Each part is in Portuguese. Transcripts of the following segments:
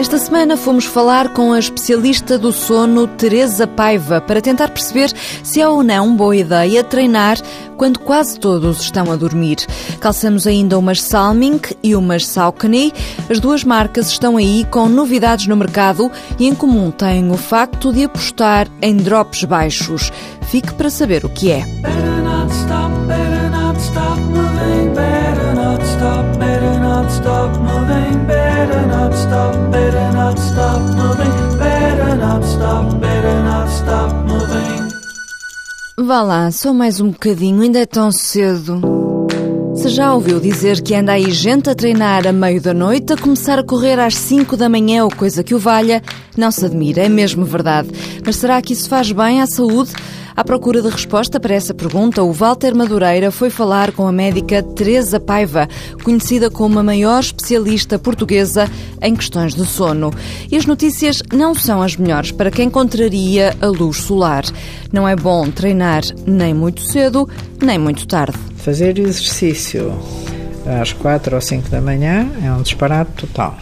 Esta semana fomos falar com a especialista do sono, Teresa Paiva, para tentar perceber se é ou não boa ideia treinar quando quase todos estão a dormir. Calçamos ainda umas Salming e umas Saucony. As duas marcas estão aí com novidades no mercado e em comum têm o facto de apostar em drops baixos. Fique para saber o que é. Better not stop, better not stop stop moving, better not stop, better not stop moving, better not stop, better not stop moving. Vá lá, só mais um bocadinho, ainda é tão cedo. Se já ouviu dizer que anda aí gente a treinar a meio da noite, a começar a correr às 5 da manhã ou coisa que o valha, não se admira, é mesmo verdade. Mas será que isso faz bem à saúde? À procura de resposta para essa pergunta, o Walter Madureira foi falar com a médica Teresa Paiva, conhecida como a maior especialista portuguesa em questões de sono. E as notícias não são as melhores para quem contraria a luz solar. Não é bom treinar nem muito cedo, nem muito tarde. Fazer exercício às quatro ou cinco da manhã é um disparate total.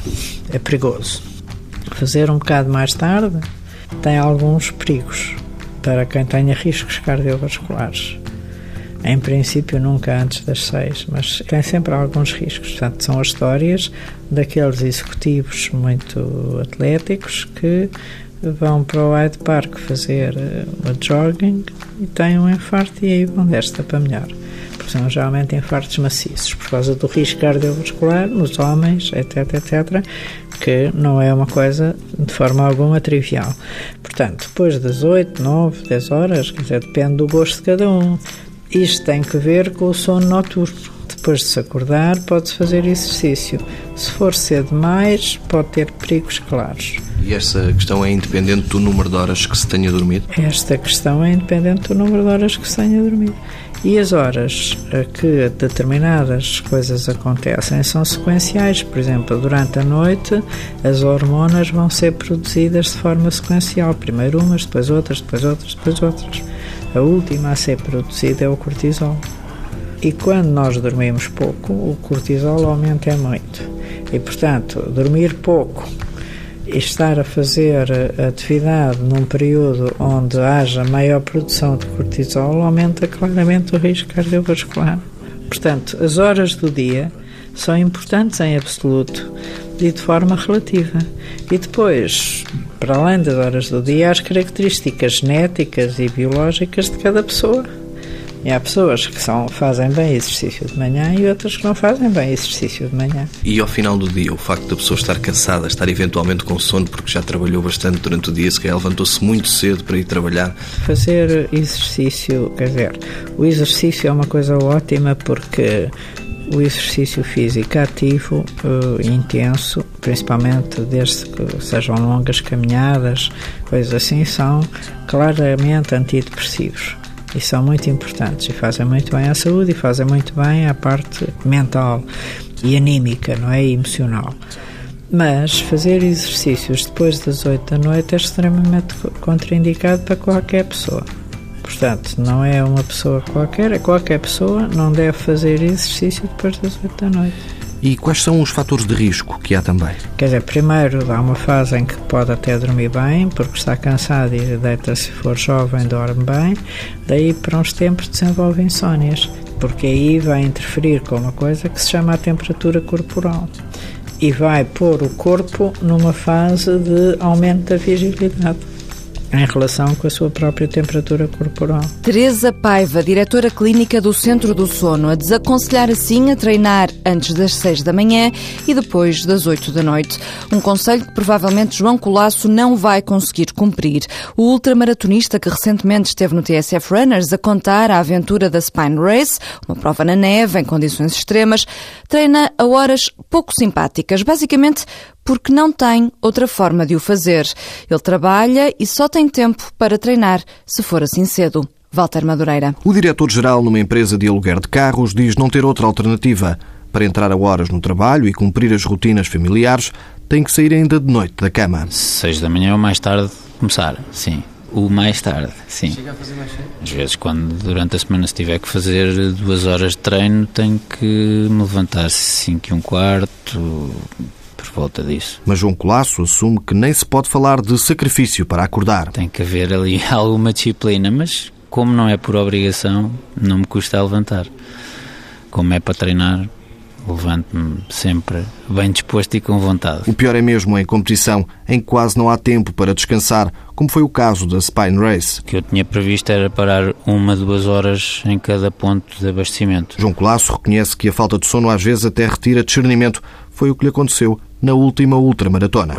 É perigoso. Fazer um bocado mais tarde tem alguns perigos para quem tenha riscos cardiovasculares. Em princípio, nunca antes das seis, mas tem sempre alguns riscos. Portanto, são as histórias daqueles executivos muito atléticos que vão para o Hyde Park fazer eh, uma jogging e têm um infarto e aí vão desta para melhor. São geralmente infartos maciços por causa do risco cardiovascular nos homens, etc, etc, que não é uma coisa de forma alguma trivial. Portanto, depois das 8, 9, 10 horas, quer dizer, depende do gosto de cada um. Isto tem que ver com o sono noturno. Depois de se acordar, pode-se fazer exercício. Se for cedo demais, pode ter perigos claros. E essa questão é independente do número de horas que se tenha dormido? Esta questão é independente do número de horas que se tenha dormido. E as horas que determinadas coisas acontecem são sequenciais. Por exemplo, durante a noite, as hormonas vão ser produzidas de forma sequencial. Primeiro umas, depois outras, depois outras, depois outras. A última a ser produzida é o cortisol. E quando nós dormimos pouco, o cortisol aumenta muito. E, portanto, dormir pouco estar a fazer atividade num período onde haja maior produção de cortisol aumenta claramente o risco cardiovascular. Portanto, as horas do dia são importantes em absoluto e de forma relativa. E depois, para além das horas do dia, as características genéticas e biológicas de cada pessoa. E há pessoas que são, fazem bem exercício de manhã e outras que não fazem bem exercício de manhã. E ao final do dia, o facto da pessoa estar cansada, estar eventualmente com sono porque já trabalhou bastante durante o dia, se calhar levantou-se muito cedo para ir trabalhar? Fazer exercício, quer dizer, o exercício é uma coisa ótima porque o exercício físico ativo uh, intenso, principalmente desde que sejam longas caminhadas, coisas assim, são claramente antidepressivos e são muito importantes e fazem muito bem à saúde e fazem muito bem à parte mental e anímica, não é? E emocional. Mas fazer exercícios depois das 8 da noite é extremamente contraindicado para qualquer pessoa. Portanto, não é uma pessoa qualquer, qualquer pessoa não deve fazer exercício depois das 8 da noite. E quais são os fatores de risco que há também? Quer dizer, primeiro há uma fase em que pode até dormir bem, porque está cansado e deita se for jovem, dorme bem. Daí para uns tempos desenvolve insónias, porque aí vai interferir com uma coisa que se chama a temperatura corporal e vai pôr o corpo numa fase de aumento da vigilidade em relação com a sua própria temperatura corporal. Teresa Paiva, diretora clínica do Centro do Sono, a desaconselhar assim a treinar antes das 6 da manhã e depois das 8 da noite. Um conselho que provavelmente João Colasso não vai conseguir cumprir. O ultramaratonista que recentemente esteve no TSF Runners a contar a aventura da Spine Race, uma prova na neve em condições extremas, treina a horas pouco simpáticas, basicamente porque não tem outra forma de o fazer. Ele trabalha e só tem tempo para treinar, se for assim cedo. Walter Madureira. O diretor-geral numa empresa de aluguer de carros diz não ter outra alternativa. Para entrar a horas no trabalho e cumprir as rotinas familiares, tem que sair ainda de noite da cama. Seis da manhã ou mais tarde começar, sim. O mais tarde, sim. Chega a fazer mais cedo? Às vezes, quando durante a semana se tiver que fazer duas horas de treino, tenho que me levantar cinco e um quarto, por volta disso. Mas João Colasso assume que nem se pode falar de sacrifício para acordar. Tem que haver ali alguma disciplina, mas como não é por obrigação, não me custa levantar. Como é para treinar, levanto-me sempre bem disposto e com vontade. O pior é mesmo em competição, em que quase não há tempo para descansar, como foi o caso da Spine Race. O que eu tinha previsto era parar uma, duas horas em cada ponto de abastecimento. João Colasso reconhece que a falta de sono às vezes até retira discernimento. Foi o que lhe aconteceu na última ultramaratona.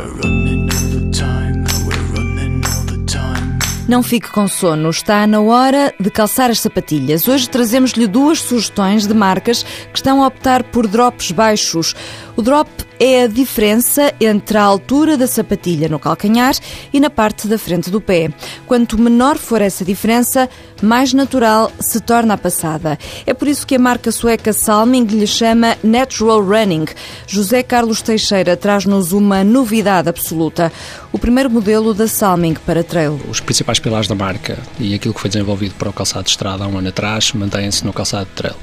Não fique com sono, está na hora de calçar as sapatilhas. Hoje trazemos-lhe duas sugestões de marcas que estão a optar por drops baixos. O drop é a diferença entre a altura da sapatilha no calcanhar e na parte da frente do pé. Quanto menor for essa diferença, mais natural se torna a passada. É por isso que a marca sueca Salming lhe chama Natural Running. José Carlos Teixeira traz-nos uma novidade absoluta: o primeiro modelo da Salming para trail. Os principais pilares da marca e aquilo que foi desenvolvido para o calçado de estrada há um ano atrás mantém-se no calçado de trail.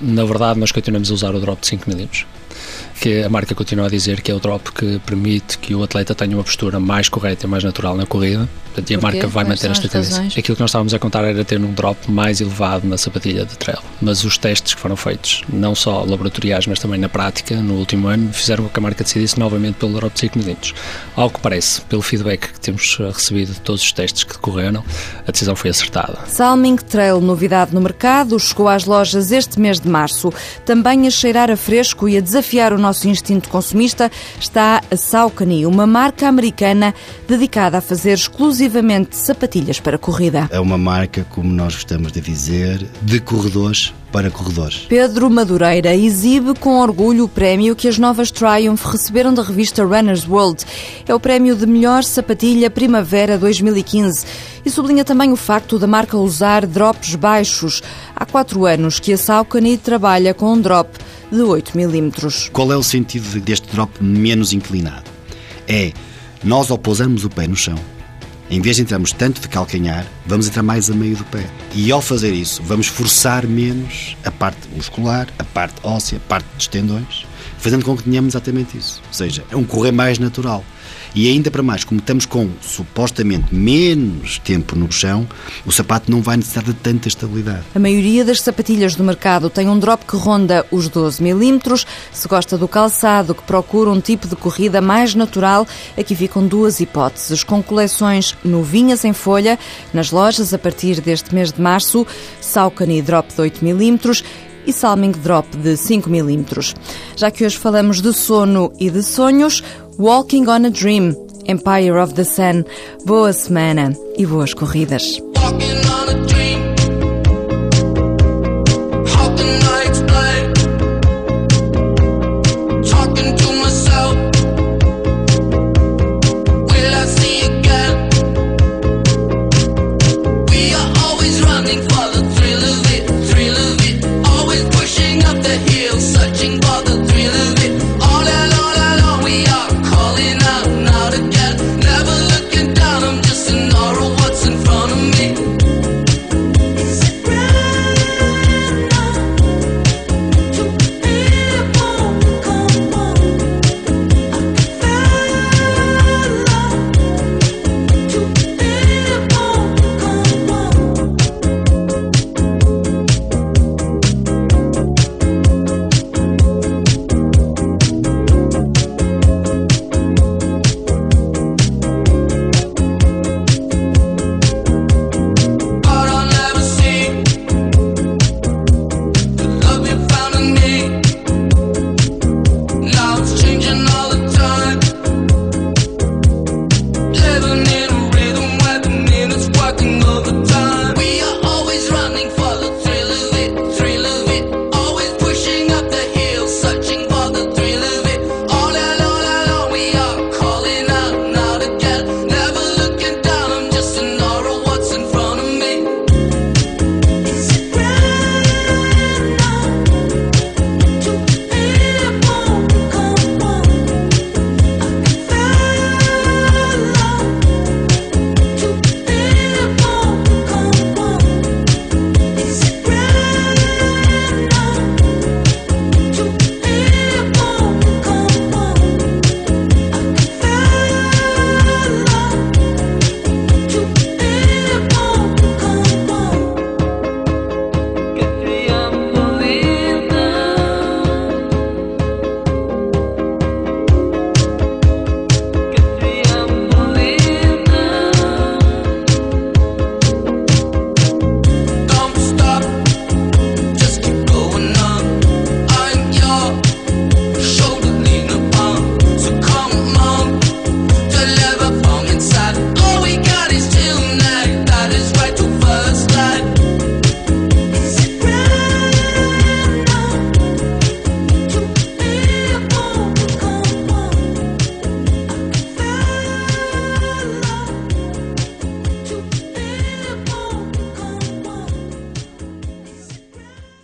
Na verdade, nós continuamos a usar o drop de 5 mm que a marca continua a dizer que é o drop que permite que o atleta tenha uma postura mais correta e mais natural na corrida. Portanto, e a marca vai manter esta tendência. Aquilo que nós estávamos a contar era ter um drop mais elevado na sapatilha de trail. Mas os testes que foram feitos, não só laboratoriais, mas também na prática, no último ano, fizeram com que a marca decidisse novamente pelo drop de 5 mm. Ao que parece, pelo feedback que temos recebido de todos os testes que decorreram, a decisão foi acertada. Salming Trail, novidade no mercado, chegou às lojas este mês de março. Também a cheirar a fresco e a desafiar o nosso nosso instinto consumista está a Saucony, uma marca americana dedicada a fazer exclusivamente sapatilhas para corrida. É uma marca, como nós gostamos de dizer, de corredores para corredores. Pedro Madureira exibe com orgulho o prémio que as novas Triumph receberam da revista Runner's World. É o prémio de melhor sapatilha Primavera 2015 e sublinha também o facto da marca usar drops baixos. Há quatro anos que a Saucony trabalha com um drop de 8 milímetros. Qual é o sentido deste drop menos inclinado? É nós ao pousarmos o pé no chão, em vez de entrarmos tanto de calcanhar, vamos entrar mais a meio do pé. E ao fazer isso, vamos forçar menos a parte muscular, a parte óssea, a parte dos tendões, fazendo com que tenhamos exatamente isso. Ou seja, é um correr mais natural. E ainda para mais, como estamos com supostamente menos tempo no chão, o sapato não vai necessitar de tanta estabilidade. A maioria das sapatilhas do mercado tem um drop que ronda os 12 milímetros. Se gosta do calçado, que procura um tipo de corrida mais natural, aqui ficam duas hipóteses, com coleções novinhas em folha, nas lojas a partir deste mês de março, Saucony Drop de 8 milímetros e Salming Drop de 5 milímetros. Já que hoje falamos de sono e de sonhos, Walking on a Dream, Empire of the Sun. Boa semana e boas corridas.